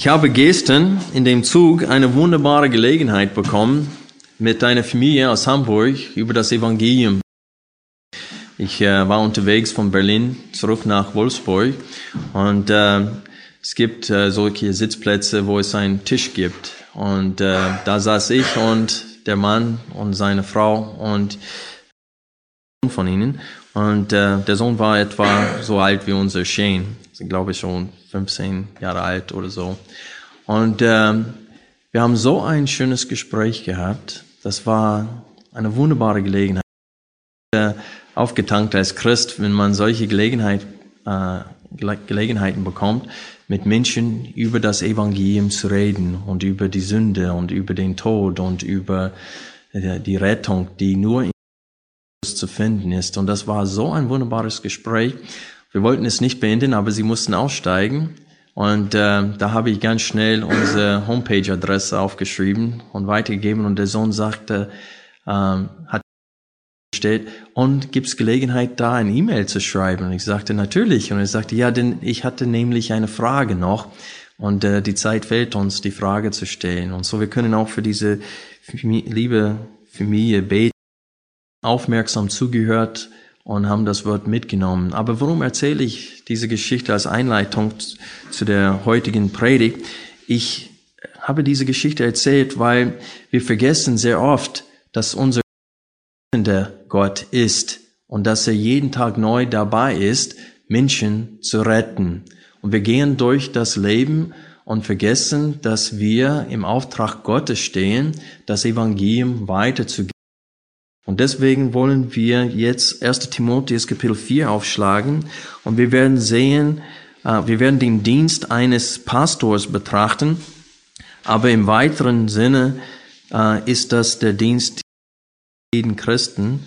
Ich habe gestern in dem Zug eine wunderbare Gelegenheit bekommen, mit einer Familie aus Hamburg über das Evangelium. Ich äh, war unterwegs von Berlin zurück nach Wolfsburg und äh, es gibt äh, solche Sitzplätze, wo es einen Tisch gibt. Und äh, da saß ich und der Mann und seine Frau und von ihnen. Und äh, der Sohn war etwa so alt wie unser Shane, sind glaube ich schon 15 Jahre alt oder so. Und ähm, wir haben so ein schönes Gespräch gehabt. Das war eine wunderbare Gelegenheit. Äh, aufgetankt als Christ, wenn man solche Gelegenheit, äh, Gelegenheiten bekommt, mit Menschen über das Evangelium zu reden und über die Sünde und über den Tod und über äh, die Rettung, die nur in zu finden ist. Und das war so ein wunderbares Gespräch. Wir wollten es nicht beenden, aber sie mussten aussteigen. Und äh, da habe ich ganz schnell unsere Homepage-Adresse aufgeschrieben und weitergegeben. Und der Sohn sagte, ähm, hat steht, und gibt's Gelegenheit, da eine E-Mail zu schreiben? Und ich sagte, natürlich. Und er sagte, ja, denn ich hatte nämlich eine Frage noch. Und äh, die Zeit fehlt uns, die Frage zu stellen. Und so, wir können auch für diese liebe Familie beten, aufmerksam zugehört, und haben das Wort mitgenommen. Aber warum erzähle ich diese Geschichte als Einleitung zu der heutigen Predigt? Ich habe diese Geschichte erzählt, weil wir vergessen sehr oft, dass unser Gott ist und dass er jeden Tag neu dabei ist, Menschen zu retten. Und wir gehen durch das Leben und vergessen, dass wir im Auftrag Gottes stehen, das Evangelium weiterzugeben. Und deswegen wollen wir jetzt 1. Timotheus Kapitel 4 aufschlagen und wir werden sehen, äh, wir werden den Dienst eines Pastors betrachten, aber im weiteren Sinne äh, ist das der Dienst jeden Christen,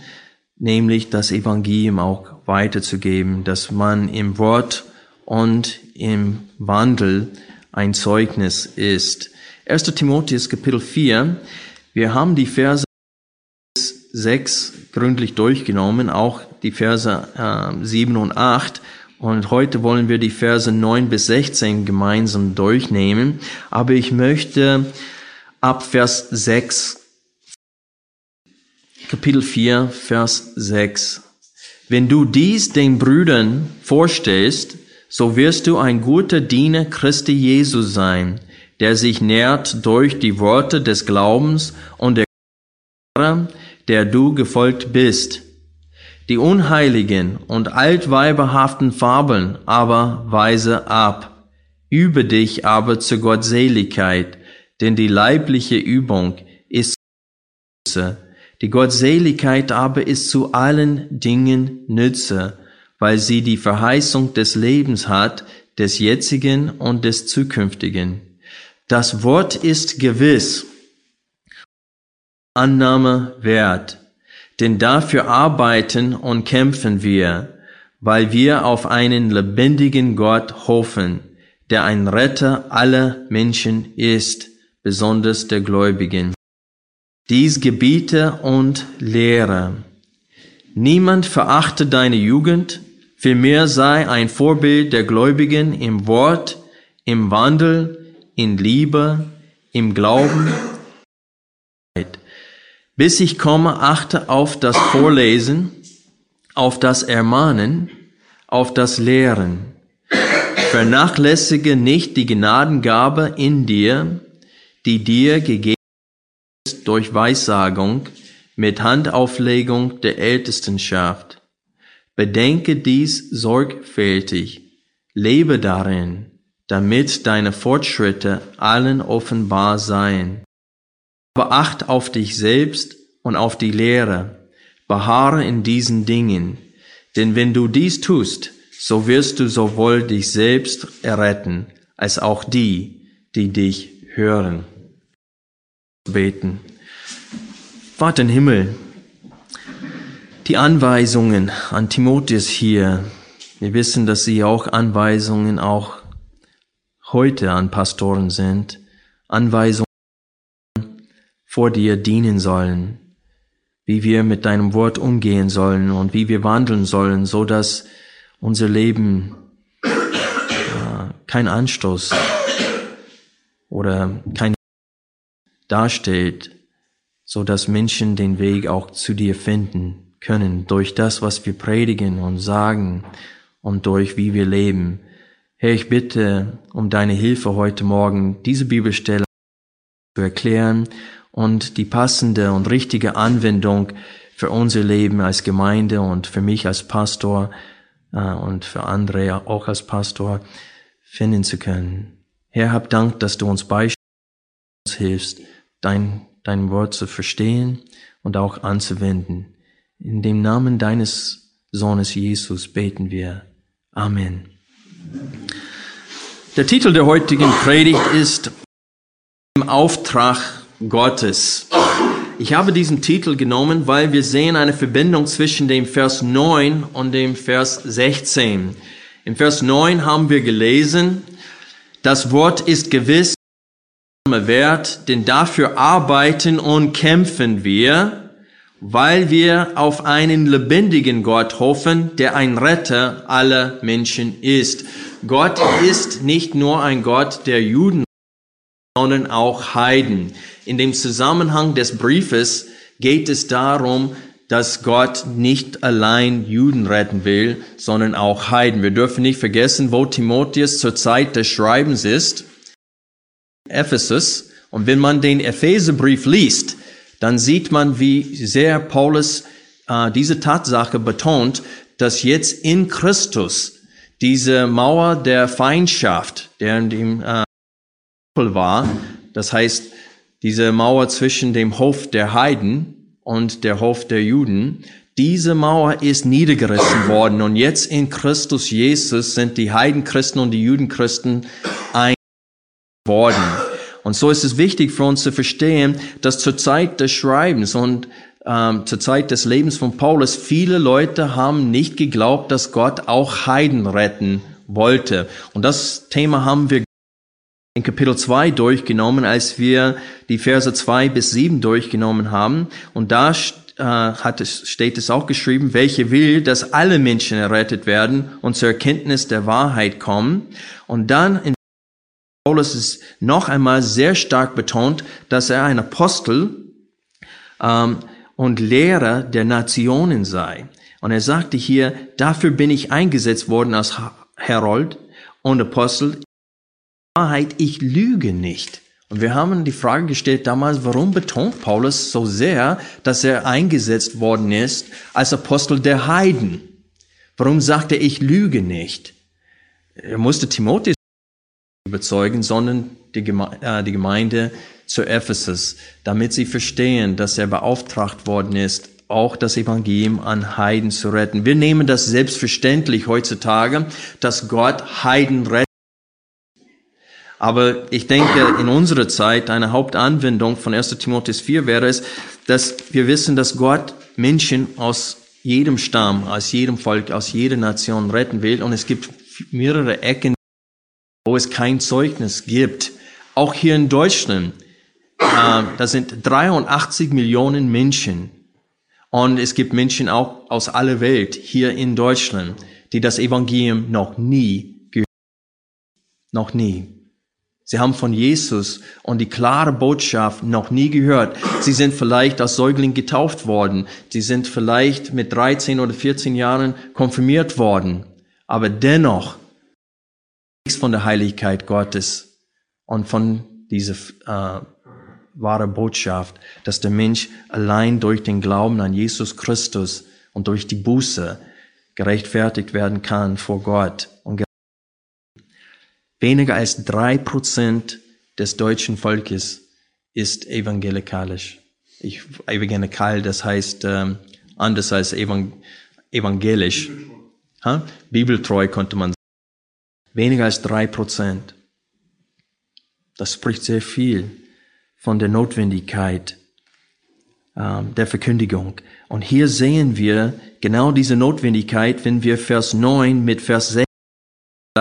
nämlich das Evangelium auch weiterzugeben, dass man im Wort und im Wandel ein Zeugnis ist. 1. Timotheus Kapitel 4, wir haben die Verse 6 gründlich durchgenommen, auch die Verse äh, 7 und 8. Und heute wollen wir die Verse 9 bis 16 gemeinsam durchnehmen. Aber ich möchte ab Vers 6, Kapitel 4, Vers 6. Wenn du dies den Brüdern vorstellst, so wirst du ein guter Diener Christi Jesu sein, der sich nährt durch die Worte des Glaubens und der der du gefolgt bist. Die unheiligen und altweiberhaften Fabeln aber weise ab. Übe dich aber zur Gottseligkeit, denn die leibliche Übung ist die Gottseligkeit aber ist zu allen Dingen Nütze, weil sie die Verheißung des Lebens hat, des jetzigen und des zukünftigen. Das Wort ist gewiss, Annahme wert, denn dafür arbeiten und kämpfen wir, weil wir auf einen lebendigen Gott hoffen, der ein Retter aller Menschen ist, besonders der Gläubigen. Dies gebiete und lehre. Niemand verachte deine Jugend, vielmehr sei ein Vorbild der Gläubigen im Wort, im Wandel, in Liebe, im Glauben, bis ich komme, achte auf das Vorlesen, auf das Ermahnen, auf das Lehren. Vernachlässige nicht die Gnadengabe in dir, die dir gegeben ist durch Weissagung mit Handauflegung der Ältestenschaft. Bedenke dies sorgfältig, lebe darin, damit deine Fortschritte allen offenbar seien. Aber acht auf dich selbst und auf die Lehre. Beharre in diesen Dingen. Denn wenn du dies tust, so wirst du sowohl dich selbst erretten, als auch die, die dich hören. Beten. Vater im Himmel, die Anweisungen an Timotheus hier, wir wissen, dass sie auch Anweisungen auch heute an Pastoren sind, Anweisungen vor dir dienen sollen, wie wir mit deinem Wort umgehen sollen und wie wir wandeln sollen, so dass unser Leben äh, kein Anstoß oder kein darstellt, so dass Menschen den Weg auch zu dir finden können durch das, was wir predigen und sagen und durch wie wir leben. Herr, ich bitte um deine Hilfe heute Morgen, diese Bibelstelle zu erklären und die passende und richtige Anwendung für unser Leben als Gemeinde und für mich als Pastor äh, und für andere auch als Pastor finden zu können. Herr, hab Dank, dass du uns beistehst, hilfst, dein, dein Wort zu verstehen und auch anzuwenden. In dem Namen deines Sohnes Jesus beten wir. Amen. Der Titel der heutigen Predigt ist Im Auftrag Gottes. Ich habe diesen Titel genommen, weil wir sehen eine Verbindung zwischen dem Vers 9 und dem Vers 16. Im Vers 9 haben wir gelesen, das Wort ist gewiss wert, denn dafür arbeiten und kämpfen wir, weil wir auf einen lebendigen Gott hoffen, der ein Retter aller Menschen ist. Gott ist nicht nur ein Gott der Juden, sondern auch Heiden. In dem Zusammenhang des Briefes geht es darum, dass Gott nicht allein Juden retten will, sondern auch Heiden. Wir dürfen nicht vergessen, wo Timotheus zur Zeit des Schreibens ist. Ephesus. Und wenn man den Epheserbrief liest, dann sieht man, wie sehr Paulus äh, diese Tatsache betont, dass jetzt in Christus diese Mauer der Feindschaft, der in dem äh, war, das heißt, diese Mauer zwischen dem Hof der Heiden und der Hof der Juden, diese Mauer ist niedergerissen worden und jetzt in Christus Jesus sind die Heidenchristen und die Judenchristen ein worden. Und so ist es wichtig für uns zu verstehen, dass zur Zeit des Schreibens und ähm, zur Zeit des Lebens von Paulus viele Leute haben nicht geglaubt, dass Gott auch Heiden retten wollte. Und das Thema haben wir in Kapitel 2 durchgenommen, als wir die Verse 2 bis 7 durchgenommen haben. Und da äh, hat es, steht es auch geschrieben, welche will, dass alle Menschen errettet werden und zur Erkenntnis der Wahrheit kommen. Und dann in Paulus ist noch einmal sehr stark betont, dass er ein Apostel ähm, und Lehrer der Nationen sei. Und er sagte hier, dafür bin ich eingesetzt worden als Herold und Apostel. Wahrheit, ich lüge nicht. Und wir haben die Frage gestellt damals, warum betont Paulus so sehr, dass er eingesetzt worden ist als Apostel der Heiden? Warum sagt er, ich lüge nicht? Er musste Timotheus überzeugen, sondern die, äh, Gemeinde zu Ephesus, damit sie verstehen, dass er beauftragt worden ist, auch das Evangelium an Heiden zu retten. Wir nehmen das selbstverständlich heutzutage, dass Gott Heiden rettet. Aber ich denke, in unserer Zeit eine Hauptanwendung von 1 Timotheus 4 wäre es, dass wir wissen, dass Gott Menschen aus jedem Stamm, aus jedem Volk, aus jeder Nation retten will. Und es gibt mehrere Ecken, wo es kein Zeugnis gibt. Auch hier in Deutschland, äh, da sind 83 Millionen Menschen. Und es gibt Menschen auch aus aller Welt hier in Deutschland, die das Evangelium noch nie gehört Noch nie. Sie haben von Jesus und die klare Botschaft noch nie gehört. Sie sind vielleicht als Säugling getauft worden. Sie sind vielleicht mit 13 oder 14 Jahren konfirmiert worden. Aber dennoch nichts von der Heiligkeit Gottes und von dieser äh, wahre Botschaft, dass der Mensch allein durch den Glauben an Jesus Christus und durch die Buße gerechtfertigt werden kann vor Gott. Und weniger als drei Prozent des deutschen Volkes ist evangelikalisch. Ich, evangelikal, das heißt ähm, anders als evangelisch. Ha? Bibeltreu konnte man Weniger als drei Prozent. Das spricht sehr viel von der Notwendigkeit ähm, der Verkündigung. Und hier sehen wir genau diese Notwendigkeit, wenn wir Vers 9 mit Vers 16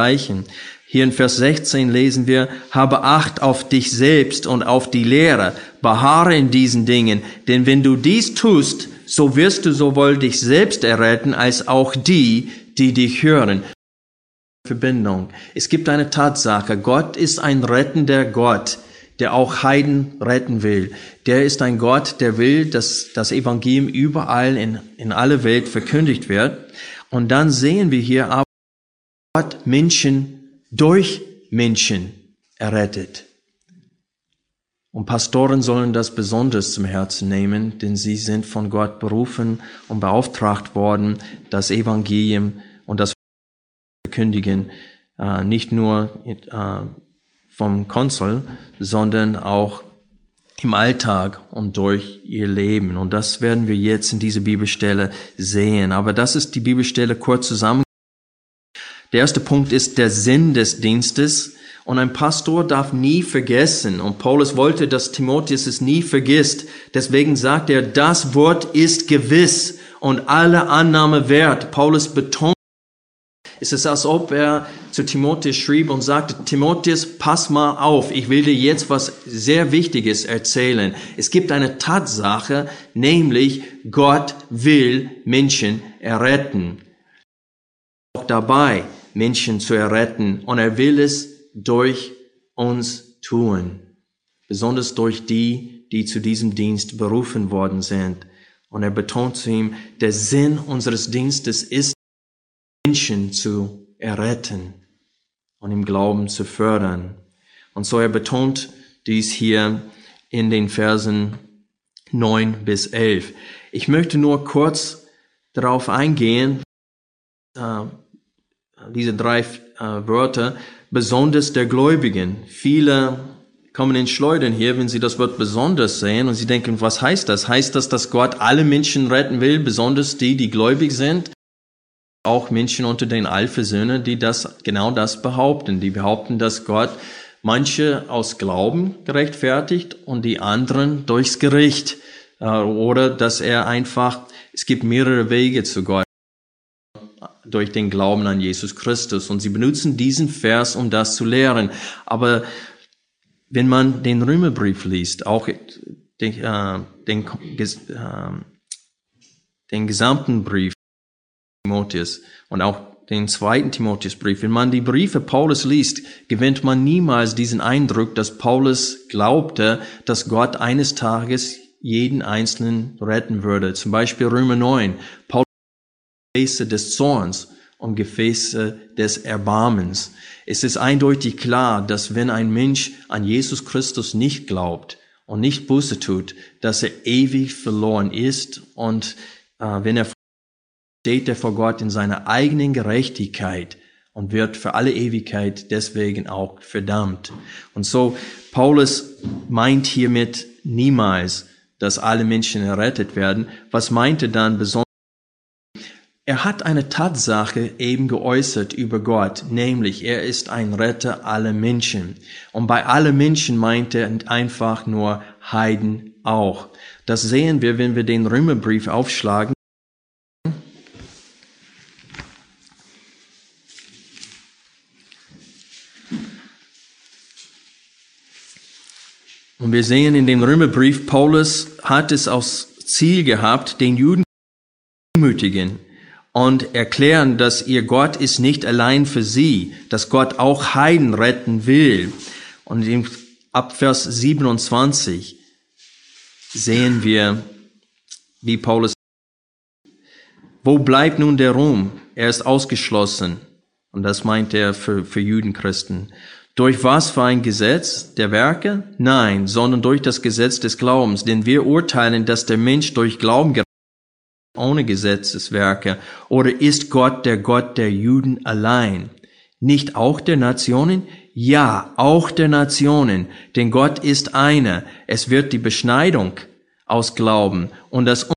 vergleichen. Hier in Vers 16 lesen wir, habe Acht auf dich selbst und auf die Lehre, beharre in diesen Dingen, denn wenn du dies tust, so wirst du sowohl dich selbst erretten, als auch die, die dich hören. Verbindung. Es gibt eine Tatsache. Gott ist ein rettender Gott, der auch Heiden retten will. Der ist ein Gott, der will, dass das Evangelium überall in, in alle Welt verkündigt wird. Und dann sehen wir hier aber Gott Menschen durch Menschen errettet. Und Pastoren sollen das besonders zum Herzen nehmen, denn sie sind von Gott berufen und beauftragt worden, das Evangelium und das verkündigen, äh, nicht nur äh, vom Konsul, sondern auch im Alltag und durch ihr Leben. Und das werden wir jetzt in dieser Bibelstelle sehen. Aber das ist die Bibelstelle kurz zusammen. Der erste Punkt ist der Sinn des Dienstes. Und ein Pastor darf nie vergessen, und Paulus wollte, dass Timotheus es nie vergisst, deswegen sagt er, das Wort ist gewiss und alle Annahme wert. Paulus betont, es ist, als ob er zu Timotheus schrieb und sagte, Timotheus, pass mal auf, ich will dir jetzt was sehr Wichtiges erzählen. Es gibt eine Tatsache, nämlich Gott will Menschen erretten. Auch dabei, Menschen zu erretten und er will es durch uns tun. Besonders durch die, die zu diesem Dienst berufen worden sind. Und er betont zu ihm, der Sinn unseres Dienstes ist, Menschen zu erretten und im Glauben zu fördern. Und so er betont dies hier in den Versen 9 bis 11. Ich möchte nur kurz darauf eingehen, äh, diese drei äh, Wörter, besonders der Gläubigen. Viele kommen in Schleudern hier, wenn sie das Wort besonders sehen und sie denken, was heißt das? Heißt das, dass Gott alle Menschen retten will, besonders die, die gläubig sind? auch Menschen unter den Alpha-Söhnen, die das, genau das behaupten. Die behaupten, dass Gott manche aus Glauben gerechtfertigt und die anderen durchs Gericht. Äh, oder dass er einfach, es gibt mehrere Wege zu Gott durch den Glauben an Jesus Christus. Und sie benutzen diesen Vers, um das zu lehren. Aber wenn man den Römerbrief liest, auch den, äh, den, äh, den gesamten Brief, Timotheus und auch den zweiten Timotheusbrief. Wenn man die Briefe Paulus liest, gewinnt man niemals diesen Eindruck, dass Paulus glaubte, dass Gott eines Tages jeden Einzelnen retten würde. Zum Beispiel Römer 9. Paulus Gefäße des Zorns und Gefäße des Erbarmens. Es ist eindeutig klar, dass wenn ein Mensch an Jesus Christus nicht glaubt und nicht Buße tut, dass er ewig verloren ist und äh, wenn er steht er vor Gott in seiner eigenen Gerechtigkeit und wird für alle Ewigkeit deswegen auch verdammt. Und so, Paulus meint hiermit niemals, dass alle Menschen errettet werden. Was meinte dann besonders? Er hat eine Tatsache eben geäußert über Gott, nämlich er ist ein Retter aller Menschen. Und bei alle Menschen meint er einfach nur Heiden auch. Das sehen wir, wenn wir den Römerbrief aufschlagen. Und wir sehen in dem Römerbrief, Paulus hat es als Ziel gehabt, den Juden zu ermutigen und erklären, dass ihr Gott ist nicht allein für sie, dass Gott auch Heiden retten will. Und im, ab Vers 27 sehen wir, wie Paulus, wo bleibt nun der Ruhm? Er ist ausgeschlossen. Und das meint er für, für Judenchristen. Durch was für ein Gesetz der Werke? Nein, sondern durch das Gesetz des Glaubens. Denn wir urteilen, dass der Mensch durch Glauben ohne Gesetzeswerke. Oder ist Gott der Gott der Juden allein? Nicht auch der Nationen? Ja, auch der Nationen. Denn Gott ist einer. Es wird die Beschneidung aus Glauben und das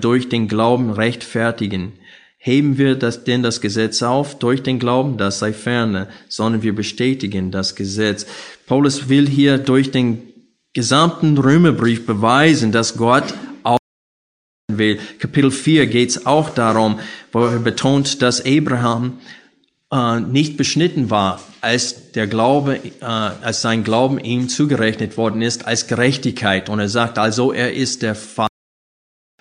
durch den Glauben rechtfertigen. heben wir das, denn das Gesetz auf durch den Glauben, das sei ferne, sondern wir bestätigen das Gesetz. Paulus will hier durch den gesamten Römerbrief beweisen, dass Gott will. Kapitel 4 geht es auch darum, wo er betont, dass Abraham äh, nicht beschnitten war, als der Glaube, äh, als sein Glauben ihm zugerechnet worden ist als Gerechtigkeit. Und er sagt also, er ist der Vater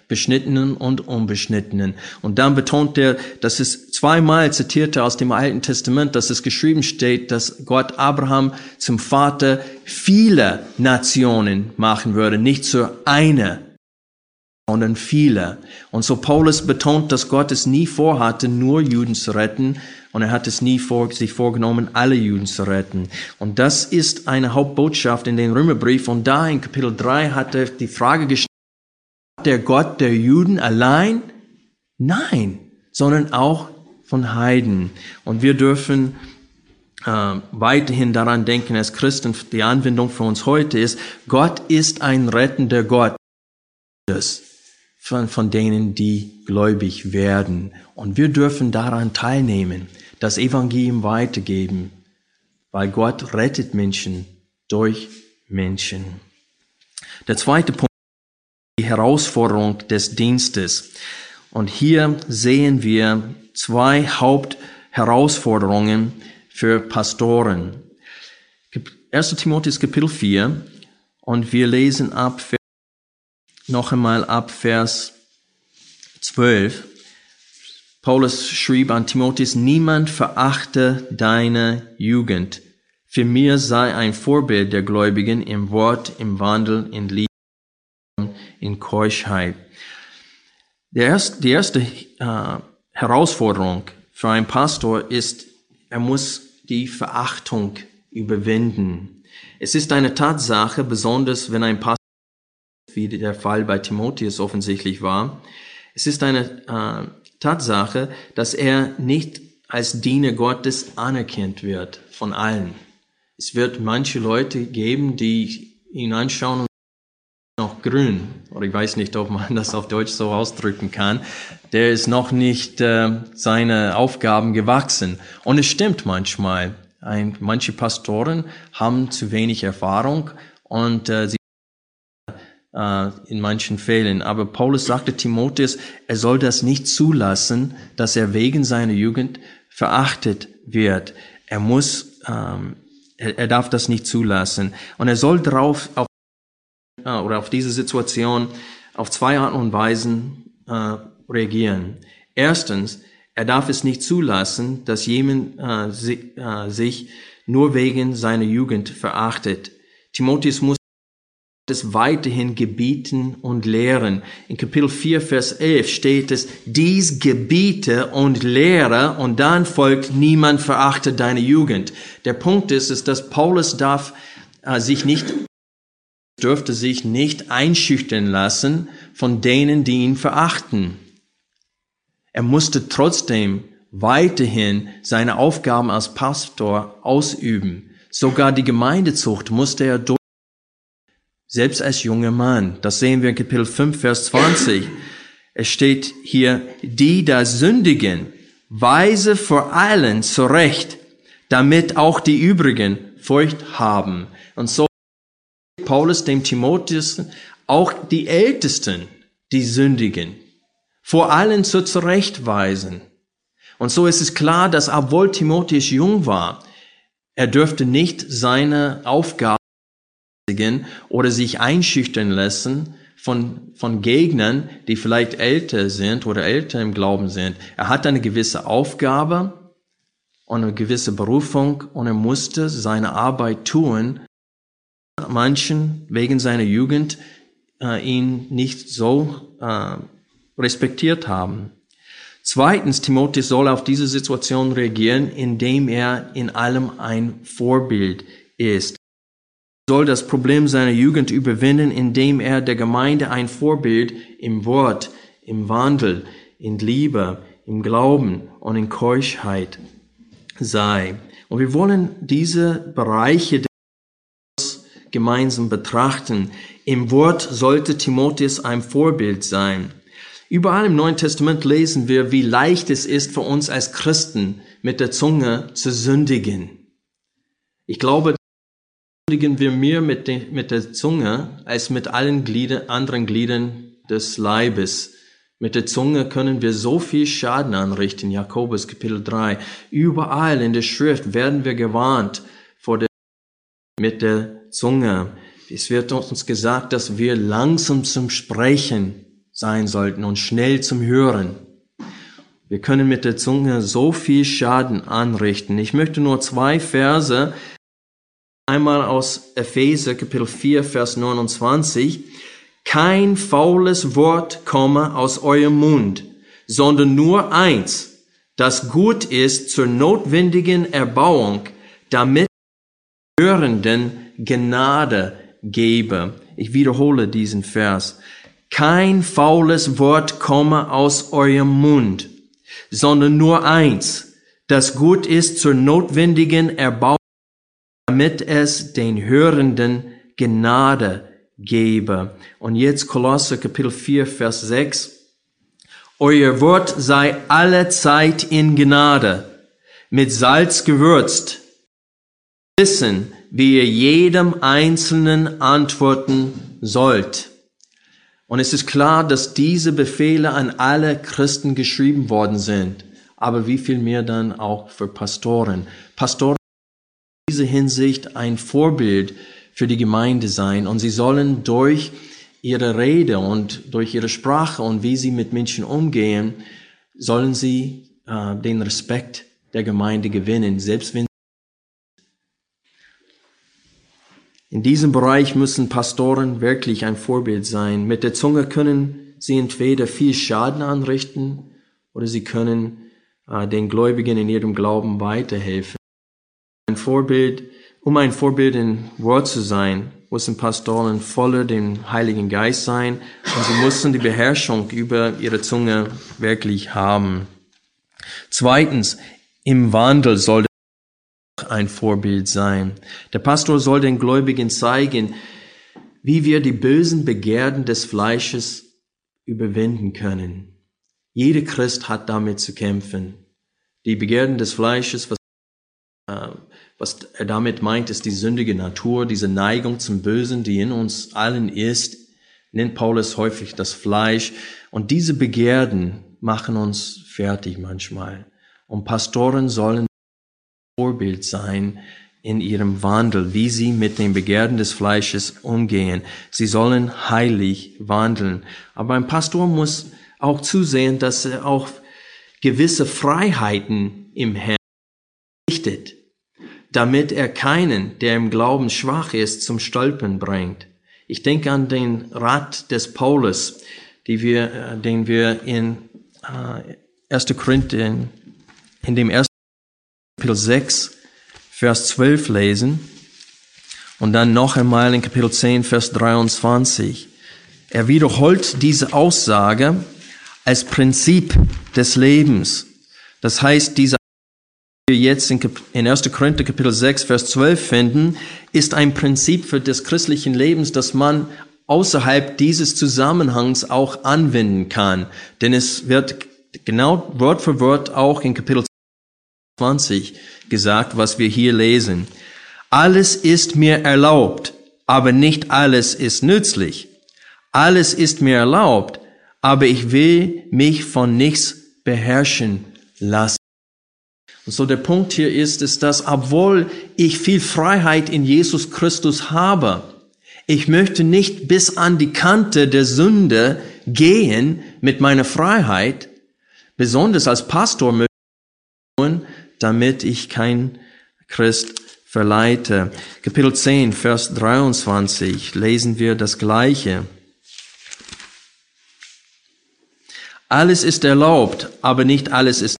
Beschnittenen und Unbeschnittenen. Und dann betont er, dass es zweimal zitierte aus dem Alten Testament, dass es geschrieben steht, dass Gott Abraham zum Vater vieler Nationen machen würde, nicht zur eine, sondern viele. Und so Paulus betont, dass Gott es nie vorhatte, nur Juden zu retten, und er hat es nie vor, sich vorgenommen, alle Juden zu retten. Und das ist eine Hauptbotschaft in den Römerbrief. Und da in Kapitel 3 hat er die Frage gestellt, der Gott der Juden allein? Nein, sondern auch von Heiden. Und wir dürfen äh, weiterhin daran denken, als Christen, die Anwendung für uns heute ist, Gott ist ein rettender Gott von, von denen, die gläubig werden. Und wir dürfen daran teilnehmen, das Evangelium weitergeben, weil Gott rettet Menschen durch Menschen. Der zweite Punkt die Herausforderung des Dienstes. Und hier sehen wir zwei Hauptherausforderungen für Pastoren. 1. Timotheus Kapitel 4 und wir lesen ab noch einmal ab Vers 12. Paulus schrieb an Timotheus, niemand verachte deine Jugend. Für mir sei ein Vorbild der Gläubigen im Wort, im Wandel, in Liebe in Keuschheit. Erste, die erste äh, Herausforderung für einen Pastor ist, er muss die Verachtung überwinden. Es ist eine Tatsache, besonders wenn ein Pastor, wie der Fall bei Timotheus offensichtlich war, es ist eine äh, Tatsache, dass er nicht als Diener Gottes anerkannt wird von allen. Es wird manche Leute geben, die ihn anschauen und noch grün, oder ich weiß nicht, ob man das auf Deutsch so ausdrücken kann, der ist noch nicht äh, seine Aufgaben gewachsen. Und es stimmt manchmal. Ein, manche Pastoren haben zu wenig Erfahrung und äh, sie äh, in manchen Fällen. Aber Paulus sagte Timotheus, er soll das nicht zulassen, dass er wegen seiner Jugend verachtet wird. Er muss, ähm, er, er darf das nicht zulassen. Und er soll darauf auf äh, oder auf diese Situation auf zwei Arten und Weisen äh, reagieren. Erstens, er darf es nicht zulassen, dass jemand äh, si, äh, sich nur wegen seiner Jugend verachtet. Timotheus muss es weiterhin gebieten und lehren. In Kapitel 4, Vers 11 steht es, dies gebiete und lehre und dann folgt, niemand verachte deine Jugend. Der Punkt ist, ist dass Paulus darf äh, sich nicht dürfte sich nicht einschüchtern lassen von denen, die ihn verachten. Er musste trotzdem weiterhin seine Aufgaben als Pastor ausüben. Sogar die Gemeindezucht musste er durch. Selbst als junger Mann. Das sehen wir in Kapitel 5, Vers 20. Es steht hier, die da sündigen, weise vor allen zurecht, damit auch die übrigen Furcht haben. Und so Paulus dem Timotheus auch die Ältesten, die sündigen, vor allen zu zurechtweisen. Und so ist es klar, dass obwohl Timotheus jung war, er dürfte nicht seine Aufgaben oder sich einschüchtern lassen von, von Gegnern, die vielleicht älter sind oder älter im Glauben sind. Er hat eine gewisse Aufgabe und eine gewisse Berufung und er musste seine Arbeit tun, manchen wegen seiner Jugend äh, ihn nicht so äh, respektiert haben. Zweitens, Timotheus soll auf diese Situation reagieren, indem er in allem ein Vorbild ist. Soll das Problem seiner Jugend überwinden, indem er der Gemeinde ein Vorbild im Wort, im Wandel, in Liebe, im Glauben und in Keuschheit sei. Und wir wollen diese Bereiche gemeinsam betrachten. Im Wort sollte Timotheus ein Vorbild sein. Überall im Neuen Testament lesen wir, wie leicht es ist für uns als Christen, mit der Zunge zu sündigen. Ich glaube, sündigen wir mehr mit, de, mit der Zunge als mit allen Glieder, anderen Gliedern des Leibes. Mit der Zunge können wir so viel Schaden anrichten. Jakobus Kapitel 3. Überall in der Schrift werden wir gewarnt vor der, mit der Zunge. Es wird uns gesagt, dass wir langsam zum Sprechen sein sollten und schnell zum Hören. Wir können mit der Zunge so viel Schaden anrichten. Ich möchte nur zwei Verse, einmal aus Epheser Kapitel 4, Vers 29. Kein faules Wort komme aus eurem Mund, sondern nur eins, das gut ist zur notwendigen Erbauung, damit Hörenden Gnade gebe. Ich wiederhole diesen Vers kein faules Wort komme aus eurem Mund, sondern nur eins, das gut ist zur notwendigen Erbauung, damit es den Hörenden Gnade gebe. Und jetzt Kolosser Kapitel 4, Vers 6. Euer Wort sei alle Zeit in Gnade, mit Salz gewürzt, wissen, wie ihr jedem Einzelnen antworten sollt. Und es ist klar, dass diese Befehle an alle Christen geschrieben worden sind. Aber wie viel mehr dann auch für Pastoren? Pastoren dieser Hinsicht ein Vorbild für die Gemeinde sein und sie sollen durch ihre Rede und durch ihre Sprache und wie sie mit Menschen umgehen, sollen sie äh, den Respekt der Gemeinde gewinnen, selbst wenn In diesem Bereich müssen Pastoren wirklich ein Vorbild sein. Mit der Zunge können sie entweder viel Schaden anrichten oder sie können äh, den Gläubigen in ihrem Glauben weiterhelfen. Ein Vorbild, um ein Vorbild in Wort zu sein, müssen Pastoren voller den Heiligen Geist sein und sie müssen die Beherrschung über ihre Zunge wirklich haben. Zweitens, im Wandel soll ein Vorbild sein. Der Pastor soll den Gläubigen zeigen, wie wir die bösen Begierden des Fleisches überwinden können. Jeder Christ hat damit zu kämpfen. Die Begierden des Fleisches, was, er damit meint, ist die sündige Natur, diese Neigung zum Bösen, die in uns allen ist, nennt Paulus häufig das Fleisch. Und diese Begierden machen uns fertig manchmal. Und Pastoren sollen Vorbild sein in ihrem Wandel, wie sie mit den Begehren des Fleisches umgehen. Sie sollen heilig wandeln. Aber ein Pastor muss auch zusehen, dass er auch gewisse Freiheiten im Herrn richtet, damit er keinen, der im Glauben schwach ist, zum Stolpern bringt. Ich denke an den Rat des Paulus, wir, äh, den wir in äh, 1. Korinther, in dem ersten Kapitel 6, Vers 12 lesen und dann noch einmal in Kapitel 10, Vers 23. Er wiederholt diese Aussage als Prinzip des Lebens. Das heißt, diese die wir jetzt in 1. Korinther Kapitel 6, Vers 12 finden, ist ein Prinzip für des christlichen Lebens, das man außerhalb dieses Zusammenhangs auch anwenden kann. Denn es wird genau Wort für Wort auch in Kapitel 20 gesagt, was wir hier lesen. Alles ist mir erlaubt, aber nicht alles ist nützlich. Alles ist mir erlaubt, aber ich will mich von nichts beherrschen lassen. Und so der Punkt hier ist, ist, dass obwohl ich viel Freiheit in Jesus Christus habe, ich möchte nicht bis an die Kante der Sünde gehen mit meiner Freiheit. Besonders als Pastor möchte ich damit ich kein Christ verleite. Kapitel 10, Vers 23 lesen wir das Gleiche. Alles ist erlaubt, aber nicht alles ist,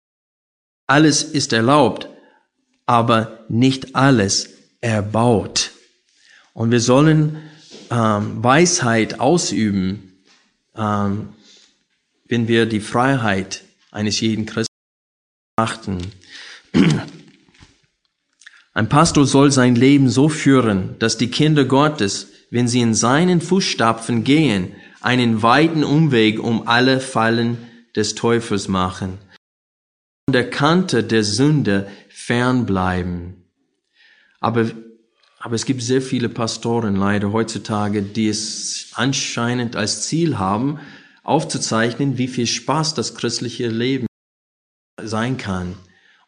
alles ist erlaubt, aber nicht alles erbaut. Und wir sollen ähm, Weisheit ausüben, ähm, wenn wir die Freiheit eines jeden Christen achten. Ein Pastor soll sein Leben so führen, dass die Kinder Gottes, wenn sie in seinen Fußstapfen gehen, einen weiten Umweg um alle Fallen des Teufels machen, der Kante der Sünde fernbleiben. Aber, aber es gibt sehr viele Pastoren leider heutzutage, die es anscheinend als Ziel haben, aufzuzeichnen, wie viel Spaß das christliche Leben sein kann.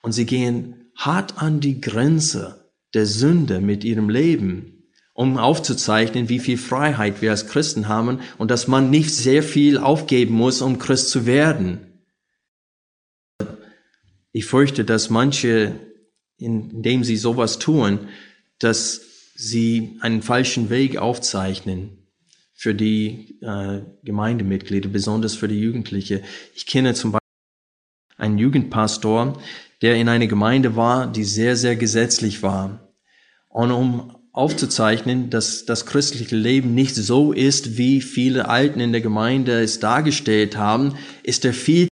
Und sie gehen hart an die Grenze der Sünde mit ihrem Leben, um aufzuzeichnen, wie viel Freiheit wir als Christen haben und dass man nicht sehr viel aufgeben muss, um Christ zu werden. Ich fürchte, dass manche, indem sie sowas tun, dass sie einen falschen Weg aufzeichnen für die äh, Gemeindemitglieder, besonders für die Jugendliche. Ich kenne zum Beispiel einen Jugendpastor, der in einer Gemeinde war, die sehr, sehr gesetzlich war. Und um aufzuzeichnen, dass das christliche Leben nicht so ist, wie viele Alten in der Gemeinde es dargestellt haben, ist er viel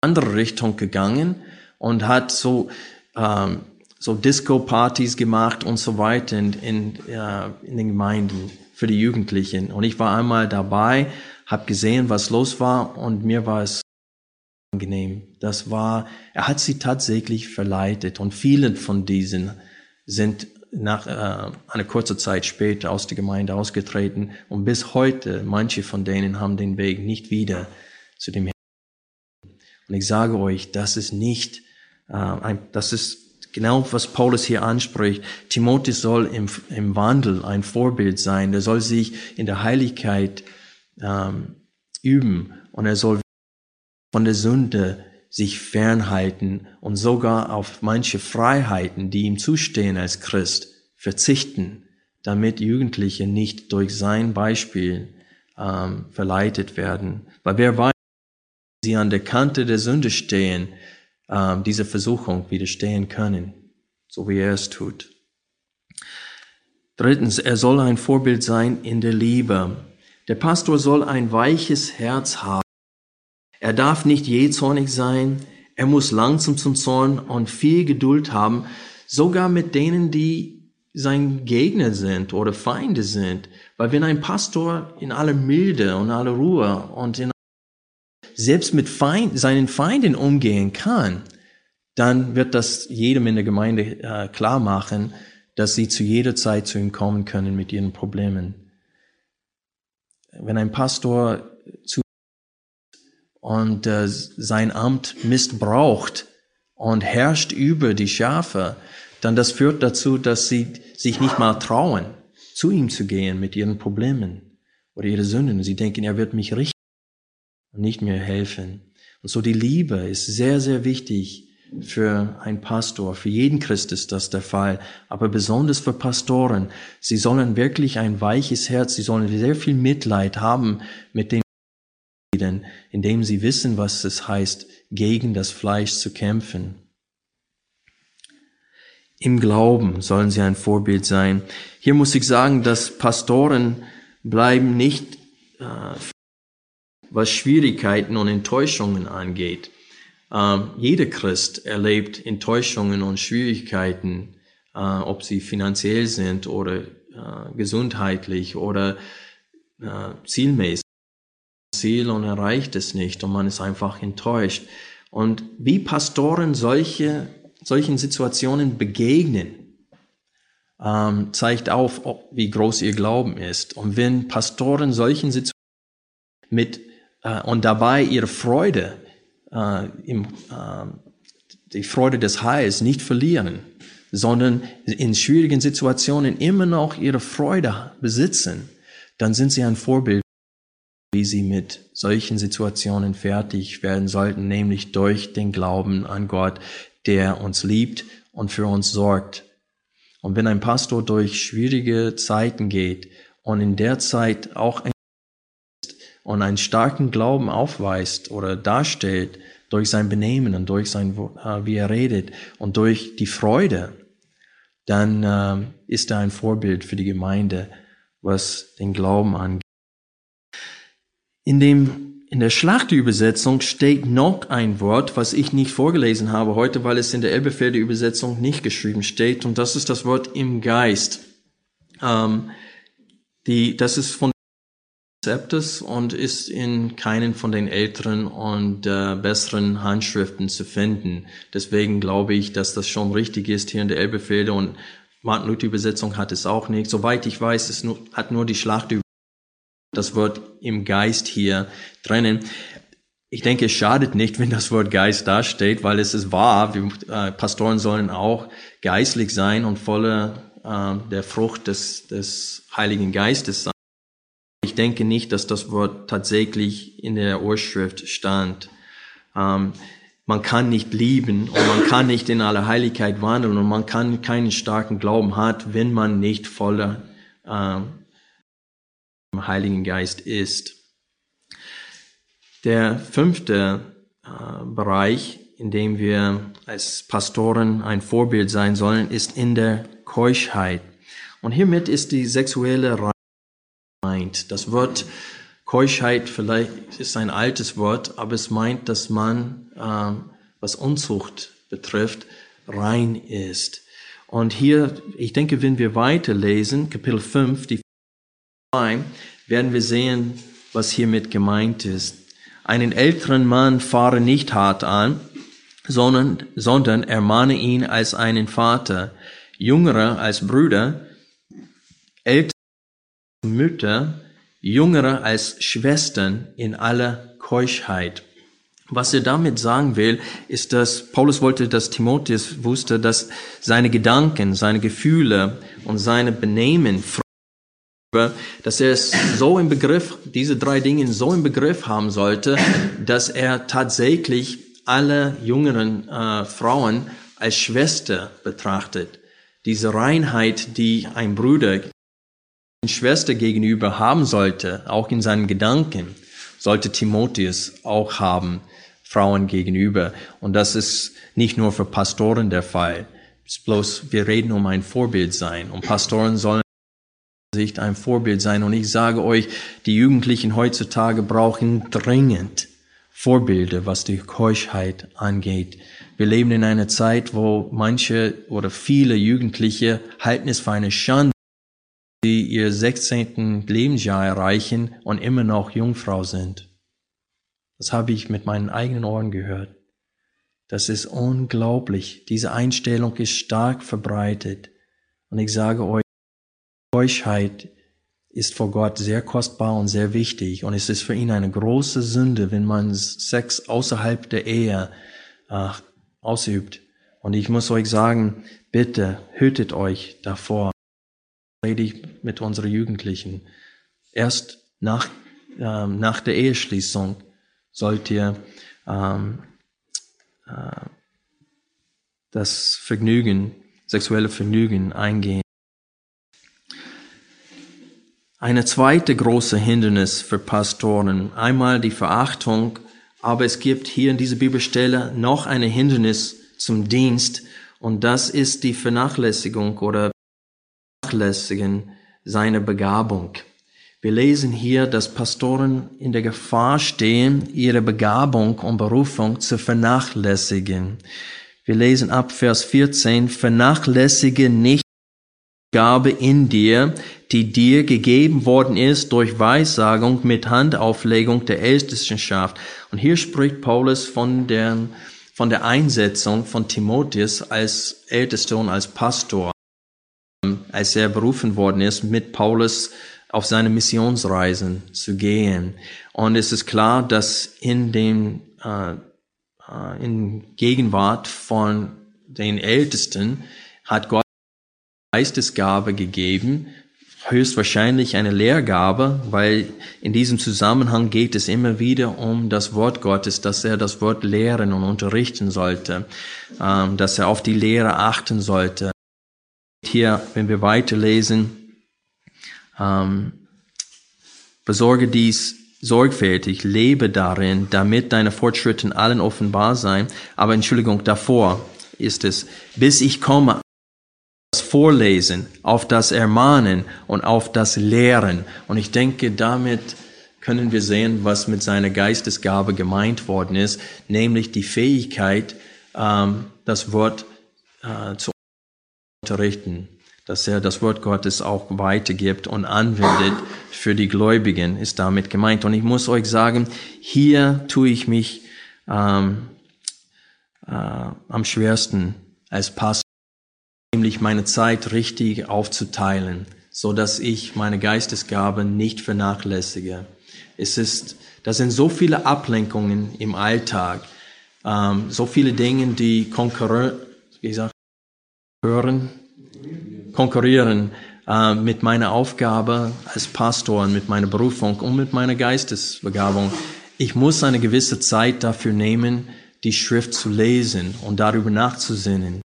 andere Richtung gegangen und hat so ähm, so Disco-Partys gemacht und so weiter in, in, äh, in den Gemeinden für die Jugendlichen. Und ich war einmal dabei, habe gesehen, was los war und mir war es angenehm. Das war, er hat sie tatsächlich verleitet und viele von diesen sind nach äh, einer kurzen Zeit später aus der Gemeinde ausgetreten und bis heute manche von denen haben den Weg nicht wieder zu dem. Und ich sage euch, das ist nicht, äh, ein, das ist genau was Paulus hier anspricht. Timotheus soll im, im Wandel ein Vorbild sein. Der soll sich in der Heiligkeit ähm, üben und er soll von der Sünde sich fernhalten und sogar auf manche Freiheiten, die ihm zustehen als Christ, verzichten, damit Jugendliche nicht durch sein Beispiel ähm, verleitet werden. Weil wer weiß, sie an der Kante der Sünde stehen, ähm, dieser Versuchung widerstehen können, so wie er es tut. Drittens, er soll ein Vorbild sein in der Liebe. Der Pastor soll ein weiches Herz haben. Er darf nicht jähzornig sein. Er muss langsam zum Zorn und viel Geduld haben, sogar mit denen, die sein Gegner sind oder Feinde sind. Weil wenn ein Pastor in aller Milde und aller Ruhe und in selbst mit Feind, seinen Feinden umgehen kann, dann wird das jedem in der Gemeinde äh, klar machen, dass sie zu jeder Zeit zu ihm kommen können mit ihren Problemen. Wenn ein Pastor zu und äh, sein Amt missbraucht und herrscht über die Schafe, dann das führt dazu, dass sie sich nicht mal trauen, zu ihm zu gehen mit ihren Problemen oder ihre Sünden. Sie denken, er wird mich richten und nicht mehr helfen. Und so die Liebe ist sehr, sehr wichtig für einen Pastor. Für jeden Christ ist das der Fall. Aber besonders für Pastoren. Sie sollen wirklich ein weiches Herz, sie sollen sehr viel Mitleid haben mit den Mitgliedern, indem sie wissen, was es heißt, gegen das Fleisch zu kämpfen. Im Glauben sollen sie ein Vorbild sein. Hier muss ich sagen, dass Pastoren bleiben nicht, äh, was Schwierigkeiten und Enttäuschungen angeht. Ähm, jeder Christ erlebt Enttäuschungen und Schwierigkeiten, äh, ob sie finanziell sind oder äh, gesundheitlich oder äh, zielmäßig. Ziel und erreicht es nicht und man ist einfach enttäuscht. Und wie Pastoren solche, solchen Situationen begegnen, ähm, zeigt auf, ob, wie groß ihr Glauben ist. Und wenn Pastoren solchen Situationen mit äh, und dabei ihre Freude äh, im, äh, die Freude des Heils nicht verlieren, sondern in schwierigen Situationen immer noch ihre Freude besitzen, dann sind sie ein Vorbild, wie sie mit solchen Situationen fertig werden sollten, nämlich durch den Glauben an Gott, der uns liebt und für uns sorgt. Und wenn ein Pastor durch schwierige Zeiten geht und in der Zeit auch und einen starken Glauben aufweist oder darstellt durch sein Benehmen und durch sein, äh, wie er redet und durch die Freude, dann äh, ist er ein Vorbild für die Gemeinde, was den Glauben angeht. In dem in der Schlachtübersetzung steht noch ein Wort, was ich nicht vorgelesen habe heute, weil es in der Elbefelder Übersetzung nicht geschrieben steht, und das ist das Wort im Geist. Ähm, die, das ist von Rezeptes und ist in keinen von den älteren und äh, besseren Handschriften zu finden. Deswegen glaube ich, dass das schon richtig ist hier in der Elbefehle und Martin Luther Übersetzung hat es auch nicht. Soweit ich weiß, es nur, hat nur die Schlacht das Wort im Geist hier drinnen. Ich denke, es schadet nicht, wenn das Wort Geist da steht, weil es ist wahr. Wir, äh, Pastoren sollen auch geistlich sein und voller äh, der Frucht des, des Heiligen Geistes sein. Ich denke nicht, dass das Wort tatsächlich in der Urschrift stand. Ähm, man kann nicht lieben und man kann nicht in aller Heiligkeit wandeln und man kann keinen starken Glauben hat, wenn man nicht voller äh, Heiligen Geist ist. Der fünfte äh, Bereich, in dem wir als Pastoren ein Vorbild sein sollen, ist in der Keuschheit. Und hiermit ist die sexuelle meint. Das Wort Keuschheit vielleicht ist ein altes Wort, aber es meint, dass man, ähm, was Unzucht betrifft, rein ist. Und hier, ich denke, wenn wir weiterlesen, Kapitel 5, die 2, werden wir sehen, was hiermit gemeint ist. Einen älteren Mann fahre nicht hart an, sondern, sondern ermahne ihn als einen Vater, jüngere als Brüder, ältere Mütter, jüngere als Schwestern in aller Keuschheit. Was er damit sagen will, ist, dass Paulus wollte, dass Timotheus wusste, dass seine Gedanken, seine Gefühle und seine Benehmen, dass er es so im Begriff, diese drei Dinge so im Begriff haben sollte, dass er tatsächlich alle jüngeren äh, Frauen als Schwester betrachtet. Diese Reinheit, die ein Bruder Schwester gegenüber haben sollte, auch in seinen Gedanken, sollte Timotheus auch haben, Frauen gegenüber. Und das ist nicht nur für Pastoren der Fall. Es ist bloß, wir reden um ein Vorbild sein. Und Pastoren sollen Sicht ein Vorbild sein. Und ich sage euch, die Jugendlichen heutzutage brauchen dringend Vorbilder, was die Keuschheit angeht. Wir leben in einer Zeit, wo manche oder viele Jugendliche halten es für eine Schande, die ihr 16. Lebensjahr erreichen und immer noch Jungfrau sind. Das habe ich mit meinen eigenen Ohren gehört. Das ist unglaublich. Diese Einstellung ist stark verbreitet. Und ich sage euch, Keuschheit ist vor Gott sehr kostbar und sehr wichtig. Und es ist für ihn eine große Sünde, wenn man Sex außerhalb der Ehe äh, ausübt. Und ich muss euch sagen, bitte hütet euch davor rede ich mit unseren Jugendlichen. Erst nach, ähm, nach der Eheschließung sollt ihr ähm, äh, das Vergnügen, sexuelle Vergnügen eingehen. Eine zweite große Hindernis für Pastoren, einmal die Verachtung, aber es gibt hier in dieser Bibelstelle noch eine Hindernis zum Dienst und das ist die Vernachlässigung oder vernachlässigen seine Begabung. Wir lesen hier, dass Pastoren in der Gefahr stehen, ihre Begabung und Berufung zu vernachlässigen. Wir lesen ab Vers 14, vernachlässige nicht die Gabe in dir, die dir gegeben worden ist durch Weissagung mit Handauflegung der Ältestenschaft. Und hier spricht Paulus von der, von der Einsetzung von Timotheus als Ältester und als Pastor als er berufen worden ist, mit Paulus auf seine Missionsreisen zu gehen. Und es ist klar, dass in dem äh, äh, in Gegenwart von den Ältesten hat Gott Geistesgabe gegeben, höchstwahrscheinlich eine Lehrgabe, weil in diesem Zusammenhang geht es immer wieder um das Wort Gottes, dass er das Wort lehren und unterrichten sollte, ähm, dass er auf die Lehre achten sollte hier, wenn wir weiterlesen, ähm, besorge dies sorgfältig, lebe darin, damit deine Fortschritte allen offenbar sein. Aber Entschuldigung, davor ist es, bis ich komme, das Vorlesen, auf das Ermahnen und auf das Lehren. Und ich denke, damit können wir sehen, was mit seiner Geistesgabe gemeint worden ist, nämlich die Fähigkeit, ähm, das Wort äh, zu unterrichten. dass er das Wort Gottes auch weitergibt und anwendet für die Gläubigen, ist damit gemeint. Und ich muss euch sagen, hier tue ich mich ähm, äh, am schwersten als Pastor, nämlich meine Zeit richtig aufzuteilen, so dass ich meine Geistesgaben nicht vernachlässige. Es ist, das sind so viele Ablenkungen im Alltag, ähm, so viele Dinge, die gesagt, hören, konkurrieren äh, mit meiner Aufgabe als Pastor und mit meiner Berufung und mit meiner Geistesbegabung. Ich muss eine gewisse Zeit dafür nehmen, die Schrift zu lesen und darüber nachzusinnen,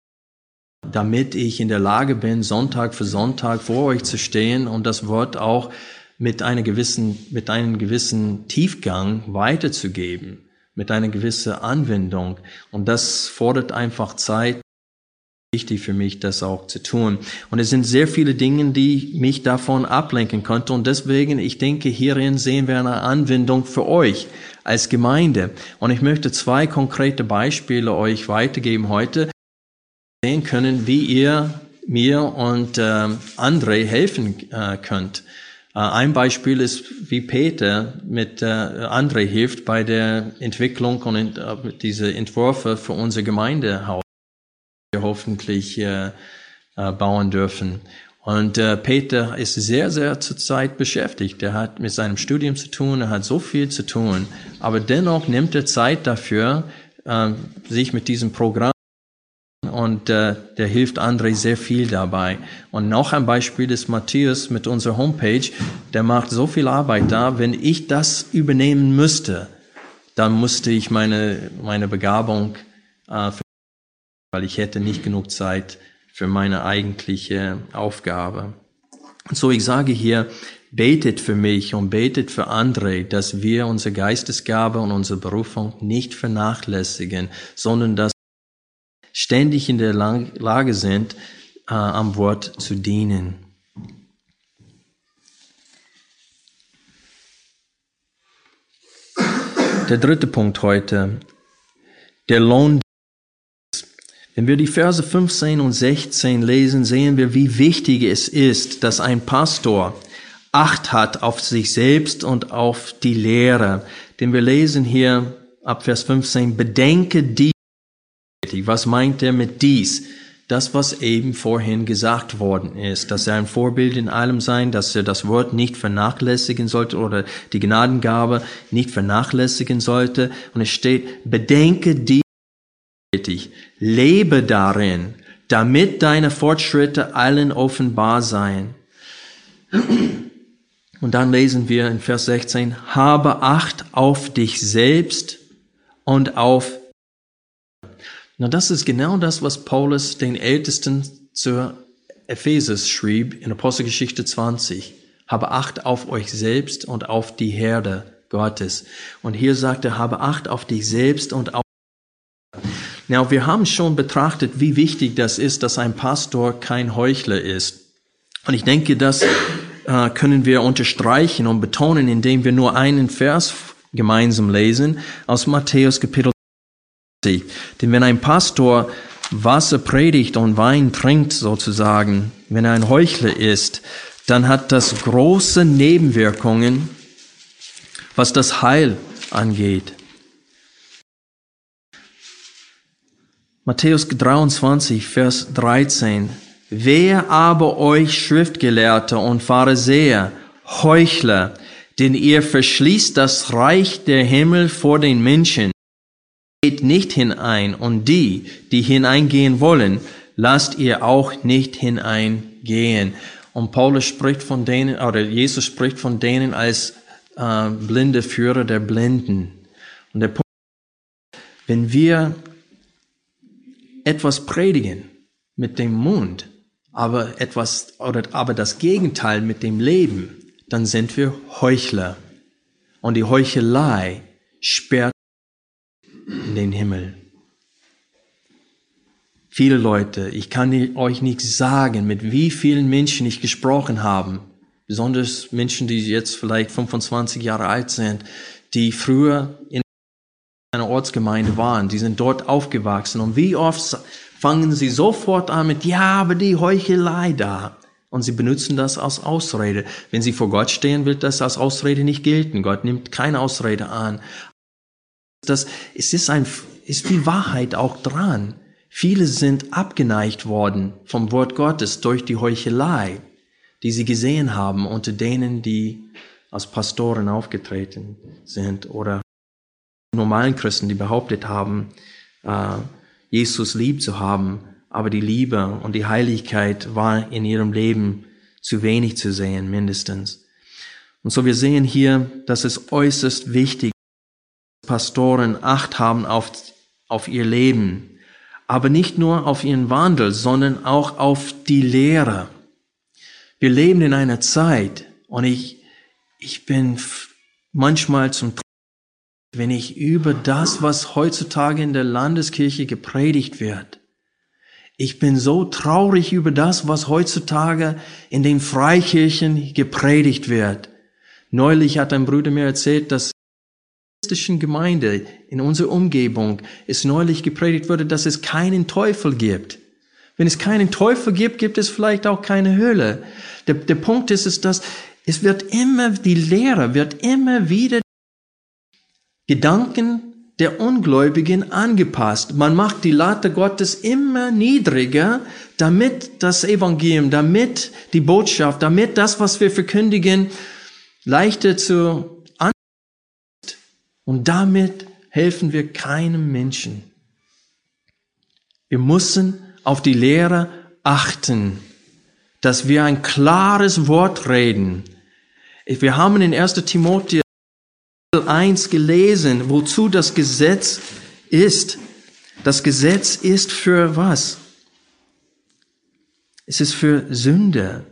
damit ich in der Lage bin, Sonntag für Sonntag vor euch zu stehen und das Wort auch mit einer gewissen, mit einem gewissen Tiefgang weiterzugeben, mit einer gewissen Anwendung. Und das fordert einfach Zeit wichtig für mich, das auch zu tun. Und es sind sehr viele Dinge, die mich davon ablenken könnten. Und deswegen, ich denke, hierin sehen wir eine Anwendung für euch als Gemeinde. Und ich möchte zwei konkrete Beispiele euch weitergeben heute, sehen können, wie ihr mir und äh, André helfen äh, könnt. Äh, ein Beispiel ist, wie Peter mit äh, André hilft bei der Entwicklung und äh, diese Entwürfe für unser Gemeindehaus wir hoffentlich äh, bauen dürfen. Und äh, Peter ist sehr, sehr zurzeit beschäftigt. Er hat mit seinem Studium zu tun, er hat so viel zu tun. Aber dennoch nimmt er Zeit dafür, äh, sich mit diesem Programm und äh, der hilft André sehr viel dabei. Und noch ein Beispiel ist Matthias mit unserer Homepage. Der macht so viel Arbeit da. Wenn ich das übernehmen müsste, dann musste ich meine, meine Begabung äh, weil ich hätte nicht genug Zeit für meine eigentliche Aufgabe. Und so ich sage hier, betet für mich und betet für andere, dass wir unsere Geistesgabe und unsere Berufung nicht vernachlässigen, sondern dass wir ständig in der Lage sind, äh, am Wort zu dienen. Der dritte Punkt heute, der Lohn wenn wir die Verse 15 und 16 lesen, sehen wir, wie wichtig es ist, dass ein Pastor Acht hat auf sich selbst und auf die Lehre. Denn wir lesen hier ab Vers 15, bedenke dies. Was meint er mit dies? Das, was eben vorhin gesagt worden ist, dass er ein Vorbild in allem sein, dass er das Wort nicht vernachlässigen sollte oder die Gnadengabe nicht vernachlässigen sollte. Und es steht, bedenke dies Lebe darin, damit deine Fortschritte allen offenbar seien. Und dann lesen wir in Vers 16, habe Acht auf dich selbst und auf. Na, das ist genau das, was Paulus den Ältesten zur Ephesus schrieb in Apostelgeschichte 20. Habe Acht auf euch selbst und auf die Herde Gottes. Und hier sagt er, habe Acht auf dich selbst und auf Now, wir haben schon betrachtet, wie wichtig das ist, dass ein Pastor kein Heuchler ist. Und ich denke, das äh, können wir unterstreichen und betonen, indem wir nur einen Vers gemeinsam lesen aus Matthäus Kapitel 20. Denn wenn ein Pastor Wasser predigt und Wein trinkt sozusagen, wenn er ein Heuchler ist, dann hat das große Nebenwirkungen, was das Heil angeht. Matthäus 23, Vers 13. Wer aber euch Schriftgelehrte und Pharisäer, Heuchler, denn ihr verschließt das Reich der Himmel vor den Menschen, geht nicht hinein, und die, die hineingehen wollen, lasst ihr auch nicht hineingehen. Und Paulus spricht von denen, oder Jesus spricht von denen als äh, blinde Führer der Blinden. Und der Punkt, wenn wir etwas predigen mit dem Mund, aber etwas oder aber das Gegenteil mit dem Leben, dann sind wir Heuchler. Und die Heuchelei sperrt in den Himmel. Viele Leute, ich kann euch nicht sagen, mit wie vielen Menschen ich gesprochen habe, besonders Menschen, die jetzt vielleicht 25 Jahre alt sind, die früher in Ortsgemeinde waren, die sind dort aufgewachsen. Und wie oft fangen sie sofort an mit, ja, aber die Heuchelei da. Und sie benutzen das als Ausrede. Wenn sie vor Gott stehen, wird das als Ausrede nicht gelten. Gott nimmt keine Ausrede an. Das, es ist ein, ist viel Wahrheit auch dran. Viele sind abgeneigt worden vom Wort Gottes durch die Heuchelei, die sie gesehen haben unter denen, die als Pastoren aufgetreten sind oder normalen Christen, die behauptet haben, äh, Jesus lieb zu haben, aber die Liebe und die Heiligkeit war in ihrem Leben zu wenig zu sehen, mindestens. Und so wir sehen hier, dass es äußerst wichtig ist, Pastoren Acht haben auf, auf ihr Leben, aber nicht nur auf ihren Wandel, sondern auch auf die Lehre. Wir leben in einer Zeit und ich, ich bin manchmal zum wenn ich über das, was heutzutage in der Landeskirche gepredigt wird. Ich bin so traurig über das, was heutzutage in den Freikirchen gepredigt wird. Neulich hat ein Bruder mir erzählt, dass christlichen Gemeinde in unserer Umgebung es neulich gepredigt wurde, dass es keinen Teufel gibt. Wenn es keinen Teufel gibt, gibt es vielleicht auch keine Hölle. Der, der Punkt ist, ist, dass es wird immer, die Lehre wird immer wieder Gedanken der Ungläubigen angepasst. Man macht die Latte Gottes immer niedriger, damit das Evangelium, damit die Botschaft, damit das, was wir verkündigen, leichter zu an und damit helfen wir keinem Menschen. Wir müssen auf die Lehre achten, dass wir ein klares Wort reden. Wir haben in 1. Timotheus 1 gelesen, wozu das Gesetz ist. Das Gesetz ist für was? Es ist für Sünde.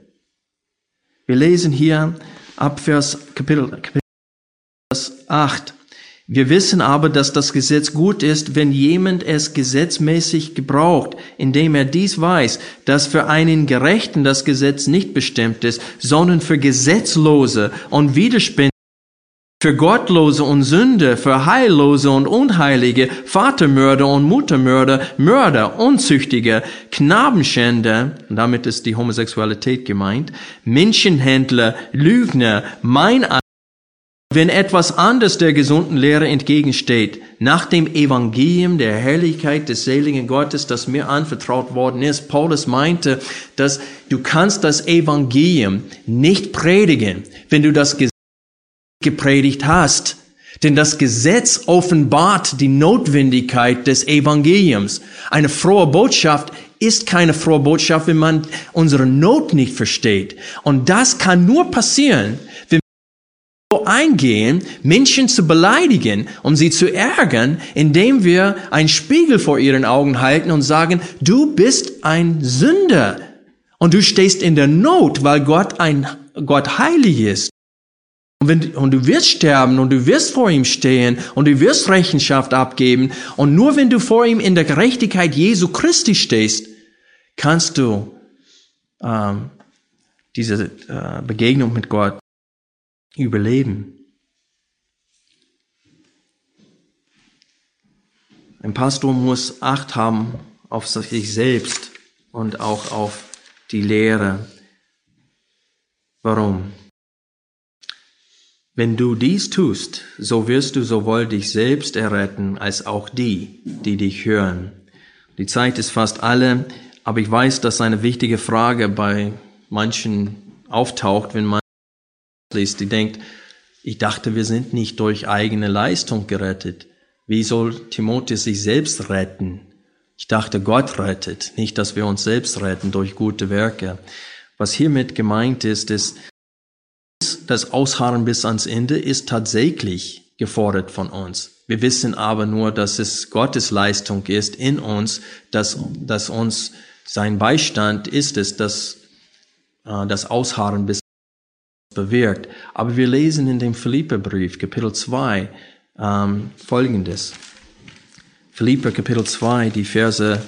Wir lesen hier ab Vers Kapitel, Kapitel Vers 8. Wir wissen aber, dass das Gesetz gut ist, wenn jemand es gesetzmäßig gebraucht, indem er dies weiß, dass für einen Gerechten das Gesetz nicht bestimmt ist, sondern für Gesetzlose und Widerspenstige für Gottlose und Sünde, für Heillose und Unheilige, Vatermörder und Muttermörder, Mörder, Unzüchtige, Knabenschänder, damit ist die Homosexualität gemeint, Menschenhändler, Lügner, Meineifer, wenn etwas anderes der gesunden Lehre entgegensteht, nach dem Evangelium der Herrlichkeit des seligen Gottes, das mir anvertraut worden ist, Paulus meinte, dass du kannst das Evangelium nicht predigen, wenn du das gepredigt hast. Denn das Gesetz offenbart die Notwendigkeit des Evangeliums. Eine frohe Botschaft ist keine frohe Botschaft, wenn man unsere Not nicht versteht. Und das kann nur passieren, wenn wir eingehen, Menschen zu beleidigen, um sie zu ärgern, indem wir einen Spiegel vor ihren Augen halten und sagen, du bist ein Sünder. Und du stehst in der Not, weil Gott ein Gott heilig ist. Und, wenn, und du wirst sterben und du wirst vor ihm stehen und du wirst Rechenschaft abgeben. Und nur wenn du vor ihm in der Gerechtigkeit Jesu Christi stehst, kannst du ähm, diese äh, Begegnung mit Gott überleben. Ein Pastor muss Acht haben auf sich selbst und auch auf die Lehre. Warum? Wenn du dies tust, so wirst du sowohl dich selbst erretten als auch die, die dich hören. Die Zeit ist fast alle, aber ich weiß, dass eine wichtige Frage bei manchen auftaucht, wenn man liest, die denkt, ich dachte, wir sind nicht durch eigene Leistung gerettet. Wie soll Timotheus sich selbst retten? Ich dachte, Gott rettet, nicht, dass wir uns selbst retten durch gute Werke. Was hiermit gemeint ist, ist, das Ausharren bis ans Ende ist tatsächlich gefordert von uns. Wir wissen aber nur, dass es Gottes Leistung ist in uns, dass, dass uns sein Beistand ist es, dass äh, das Ausharren bis bewirkt. Aber wir lesen in dem Philipperbrief, Kapitel 2, ähm, folgendes. Philipper, Kapitel 2, die Verse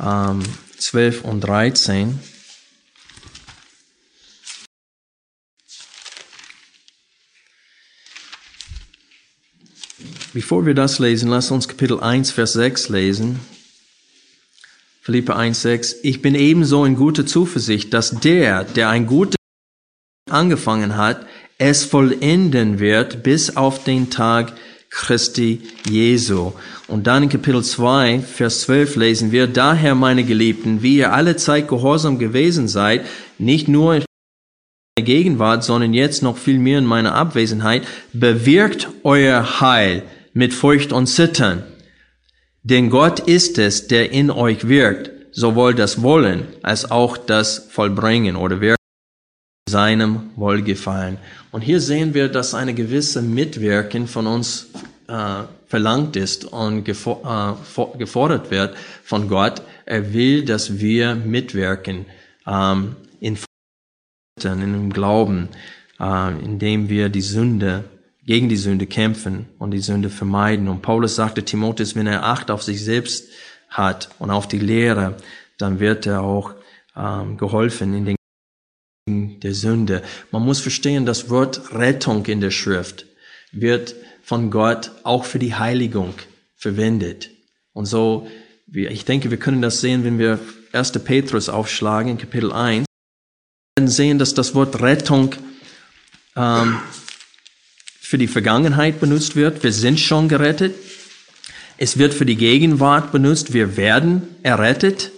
ähm, 12 und 13. Bevor wir das lesen, lass uns Kapitel 1, Vers 6 lesen. Philippe 1,6, ich bin ebenso in guter Zuversicht, dass der, der ein gutes angefangen hat, es vollenden wird bis auf den Tag Christi Jesu. Und dann in Kapitel 2, Vers 12 lesen wir, daher meine Geliebten, wie ihr alle Zeit gehorsam gewesen seid, nicht nur in der Gegenwart, sondern jetzt noch viel mehr in meiner Abwesenheit, bewirkt euer Heil mit Furcht und Zittern. Denn Gott ist es, der in euch wirkt, sowohl das Wollen als auch das Vollbringen oder Wirken seinem Wohlgefallen. Und hier sehen wir, dass eine gewisse Mitwirken von uns äh, verlangt ist und gefo äh, gefordert wird von Gott. Er will, dass wir mitwirken ähm, in in dem Glauben, äh, indem wir die Sünde gegen die Sünde kämpfen und die Sünde vermeiden. Und Paulus sagte Timotheus, wenn er Acht auf sich selbst hat und auf die Lehre, dann wird er auch ähm, geholfen in den der Sünde. Man muss verstehen, das Wort Rettung in der Schrift wird von Gott auch für die Heiligung verwendet. Und so, ich denke, wir können das sehen, wenn wir 1. Petrus aufschlagen, in Kapitel 1. Wir werden sehen, dass das Wort Rettung ähm, für die Vergangenheit benutzt wird. Wir sind schon gerettet. Es wird für die Gegenwart benutzt. Wir werden errettet.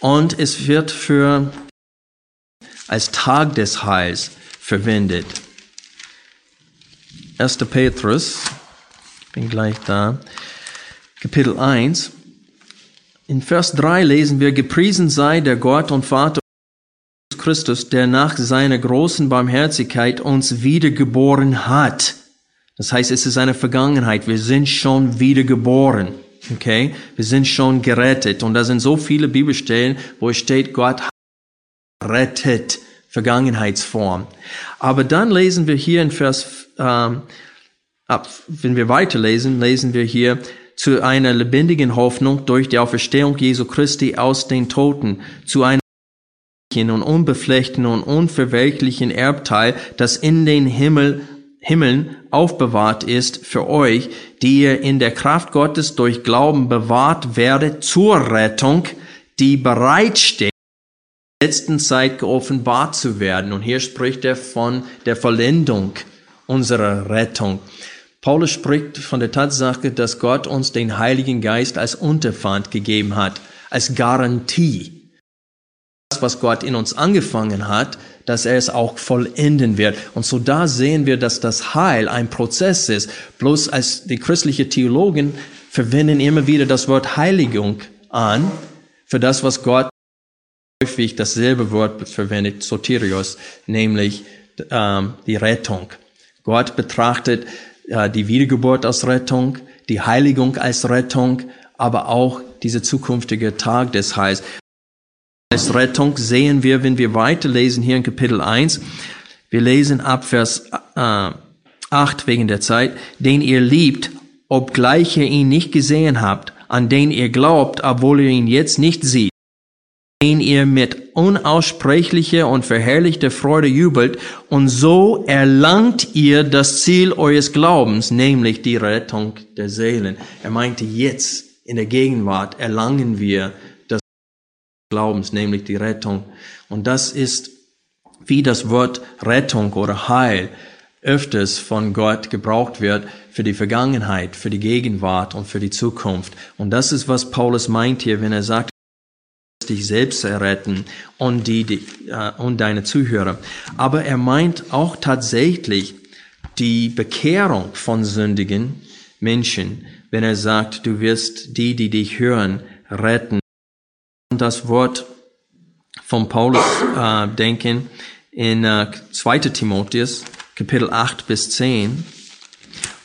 Und es wird für als Tag des Heils verwendet. 1. Petrus, ich bin gleich da, Kapitel 1. In Vers 3 lesen wir, gepriesen sei der Gott und Vater Christus, der nach seiner großen Barmherzigkeit uns wiedergeboren hat. Das heißt, es ist eine Vergangenheit. Wir sind schon wiedergeboren. Okay? Wir sind schon gerettet. Und da sind so viele Bibelstellen, wo es steht, Gott rettet. Vergangenheitsform. Aber dann lesen wir hier in Vers, ähm, ab, wenn wir weiterlesen, lesen wir hier, zu einer lebendigen Hoffnung durch die Auferstehung Jesu Christi aus den Toten, zu einer und unbeflechten und unverwelklichen Erbteil, das in den Himmel, Himmeln aufbewahrt ist für euch, die ihr in der Kraft Gottes durch Glauben bewahrt werdet zur Rettung, die bereitsteht, letzten Zeit geoffenbart zu werden. Und hier spricht er von der Vollendung unserer Rettung. Paulus spricht von der Tatsache, dass Gott uns den Heiligen Geist als Unterpfand gegeben hat, als Garantie was Gott in uns angefangen hat, dass er es auch vollenden wird. Und so da sehen wir, dass das Heil ein Prozess ist. Bloß als die christliche Theologen verwenden immer wieder das Wort Heiligung an für das, was Gott häufig dasselbe Wort verwendet, Soterios, nämlich ähm, die Rettung. Gott betrachtet äh, die Wiedergeburt als Rettung, die Heiligung als Rettung, aber auch diese zukünftige Tag des Heils als Rettung sehen wir, wenn wir weiterlesen hier in Kapitel 1, wir lesen ab Vers äh, 8 wegen der Zeit, den ihr liebt, obgleich ihr ihn nicht gesehen habt, an den ihr glaubt, obwohl ihr ihn jetzt nicht seht, den ihr mit unaussprechlicher und verherrlichter Freude jubelt, und so erlangt ihr das Ziel eures Glaubens, nämlich die Rettung der Seelen. Er meinte, jetzt in der Gegenwart erlangen wir Glaubens, nämlich die Rettung. Und das ist, wie das Wort Rettung oder Heil öfters von Gott gebraucht wird für die Vergangenheit, für die Gegenwart und für die Zukunft. Und das ist, was Paulus meint hier, wenn er sagt, dich selbst erretten und die, die äh, und deine Zuhörer. Aber er meint auch tatsächlich die Bekehrung von sündigen Menschen, wenn er sagt, du wirst die, die dich hören, retten das Wort von Paulus äh, denken in äh, 2. Timotheus, Kapitel 8 bis 10,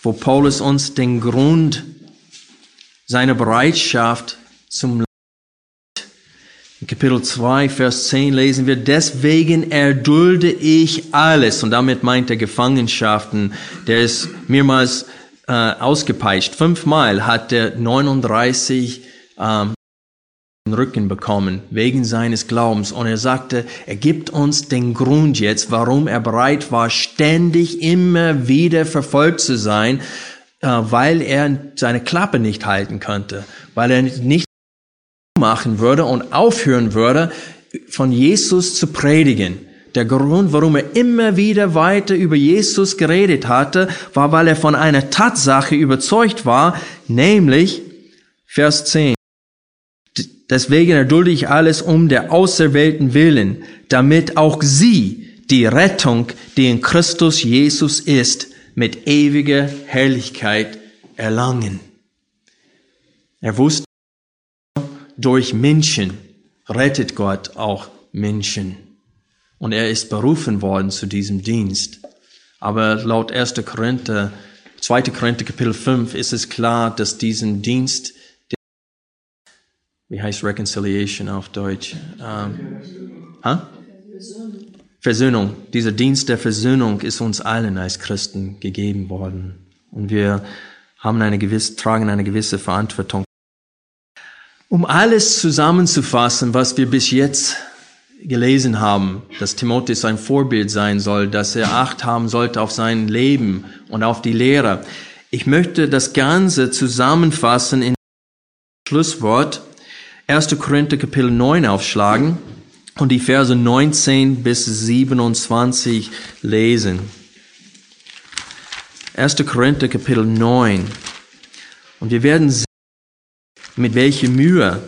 wo Paulus uns den Grund seiner Bereitschaft zum in Kapitel 2, Vers 10 lesen wir, deswegen erdulde ich alles. Und damit meint er Gefangenschaften. Der ist mehrmals äh, ausgepeitscht. Fünfmal hat er 39 ähm, Rücken bekommen wegen seines Glaubens. Und er sagte, er gibt uns den Grund jetzt, warum er bereit war, ständig immer wieder verfolgt zu sein, äh, weil er seine Klappe nicht halten konnte, weil er nicht machen würde und aufhören würde, von Jesus zu predigen. Der Grund, warum er immer wieder weiter über Jesus geredet hatte, war, weil er von einer Tatsache überzeugt war, nämlich Vers 10. Deswegen erdulde ich alles um der Auserwählten willen, damit auch sie die Rettung, die in Christus Jesus ist, mit ewiger Herrlichkeit erlangen. Er wusste, durch Menschen rettet Gott auch Menschen. Und er ist berufen worden zu diesem Dienst. Aber laut 1. Korinther, 2. Korinther Kapitel 5 ist es klar, dass diesen Dienst, wie heißt Reconciliation auf Deutsch? Ähm, huh? Versöhnung. Dieser Dienst der Versöhnung ist uns allen als Christen gegeben worden. Und wir haben eine gewisse, tragen eine gewisse Verantwortung. Um alles zusammenzufassen, was wir bis jetzt gelesen haben, dass Timotheus ein Vorbild sein soll, dass er Acht haben sollte auf sein Leben und auf die Lehre. Ich möchte das Ganze zusammenfassen in Schlusswort 1. Korinther Kapitel 9 aufschlagen und die Verse 19 bis 27 lesen. 1. Korinther Kapitel 9. Und wir werden sehen, mit welcher Mühe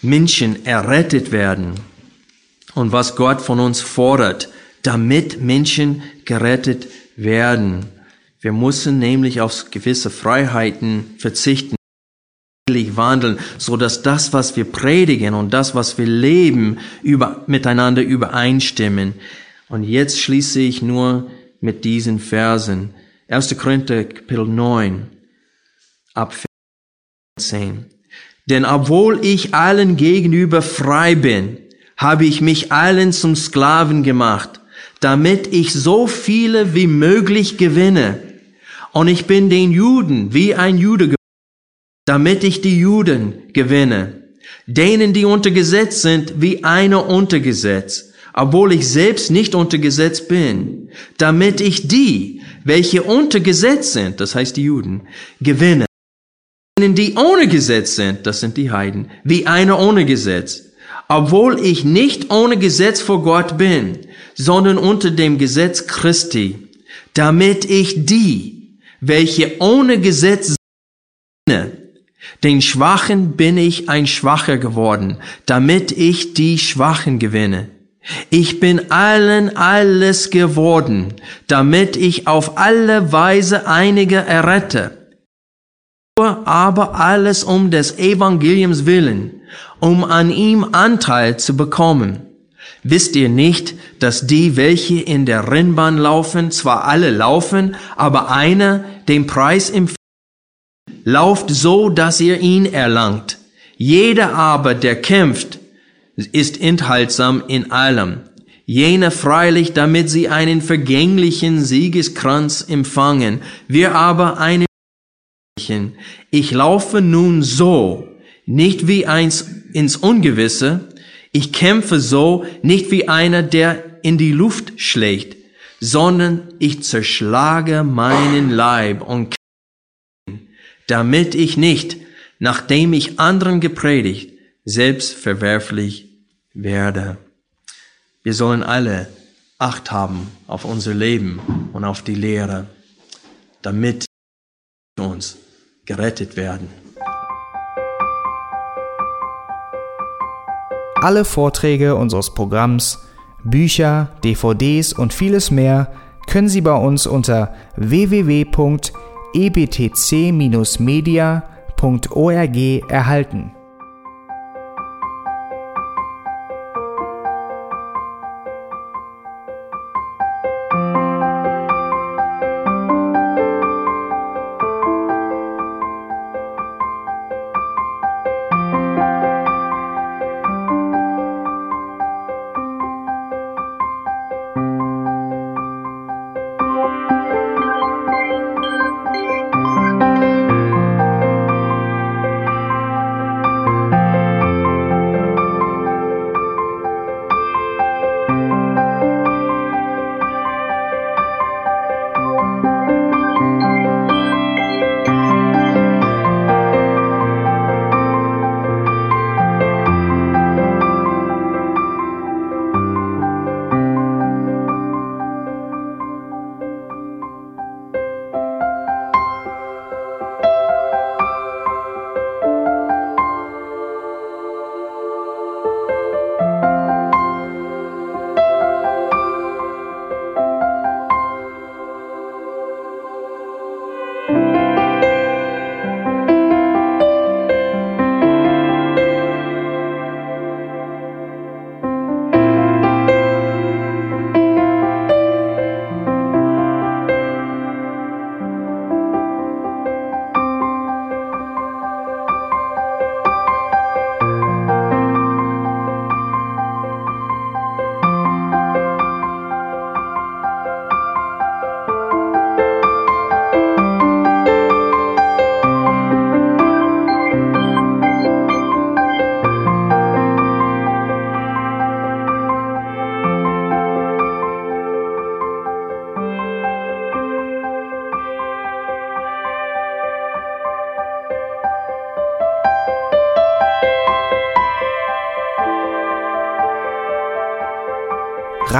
Menschen errettet werden und was Gott von uns fordert, damit Menschen gerettet werden. Wir müssen nämlich auf gewisse Freiheiten verzichten, wandeln, so dass das, was wir predigen und das, was wir leben, über, miteinander übereinstimmen. Und jetzt schließe ich nur mit diesen Versen. 1. Korinther Kapitel 9, ab 10. Denn obwohl ich allen gegenüber frei bin, habe ich mich allen zum Sklaven gemacht, damit ich so viele wie möglich gewinne. Und ich bin den Juden wie ein Jude geworden, damit ich die Juden gewinne. Denen, die unter Gesetz sind, wie einer unter Gesetz, obwohl ich selbst nicht unter Gesetz bin, damit ich die, welche unter Gesetz sind, das heißt die Juden, gewinne denen, die ohne Gesetz sind, das sind die Heiden, wie einer ohne Gesetz. Obwohl ich nicht ohne Gesetz vor Gott bin, sondern unter dem Gesetz Christi, damit ich die, welche ohne Gesetz sind, den Schwachen bin ich ein Schwacher geworden, damit ich die Schwachen gewinne. Ich bin allen alles geworden, damit ich auf alle Weise einige errette aber alles um des Evangeliums willen, um an ihm Anteil zu bekommen. Wisst ihr nicht, dass die, welche in der Rennbahn laufen, zwar alle laufen, aber einer den Preis empfiehlt, lauft so, dass ihr ihn erlangt. Jeder aber, der kämpft, ist enthaltsam in allem. Jene freilich, damit sie einen vergänglichen Siegeskranz empfangen, wir aber einen ich laufe nun so, nicht wie eins ins Ungewisse, ich kämpfe so, nicht wie einer, der in die Luft schlägt, sondern ich zerschlage meinen Leib und damit ich nicht, nachdem ich anderen gepredigt, selbst verwerflich werde. Wir sollen alle Acht haben auf unser Leben und auf die Lehre, damit uns gerettet werden. Alle Vorträge unseres Programms, Bücher, DVDs und vieles mehr können Sie bei uns unter www.ebtc-media.org erhalten. Música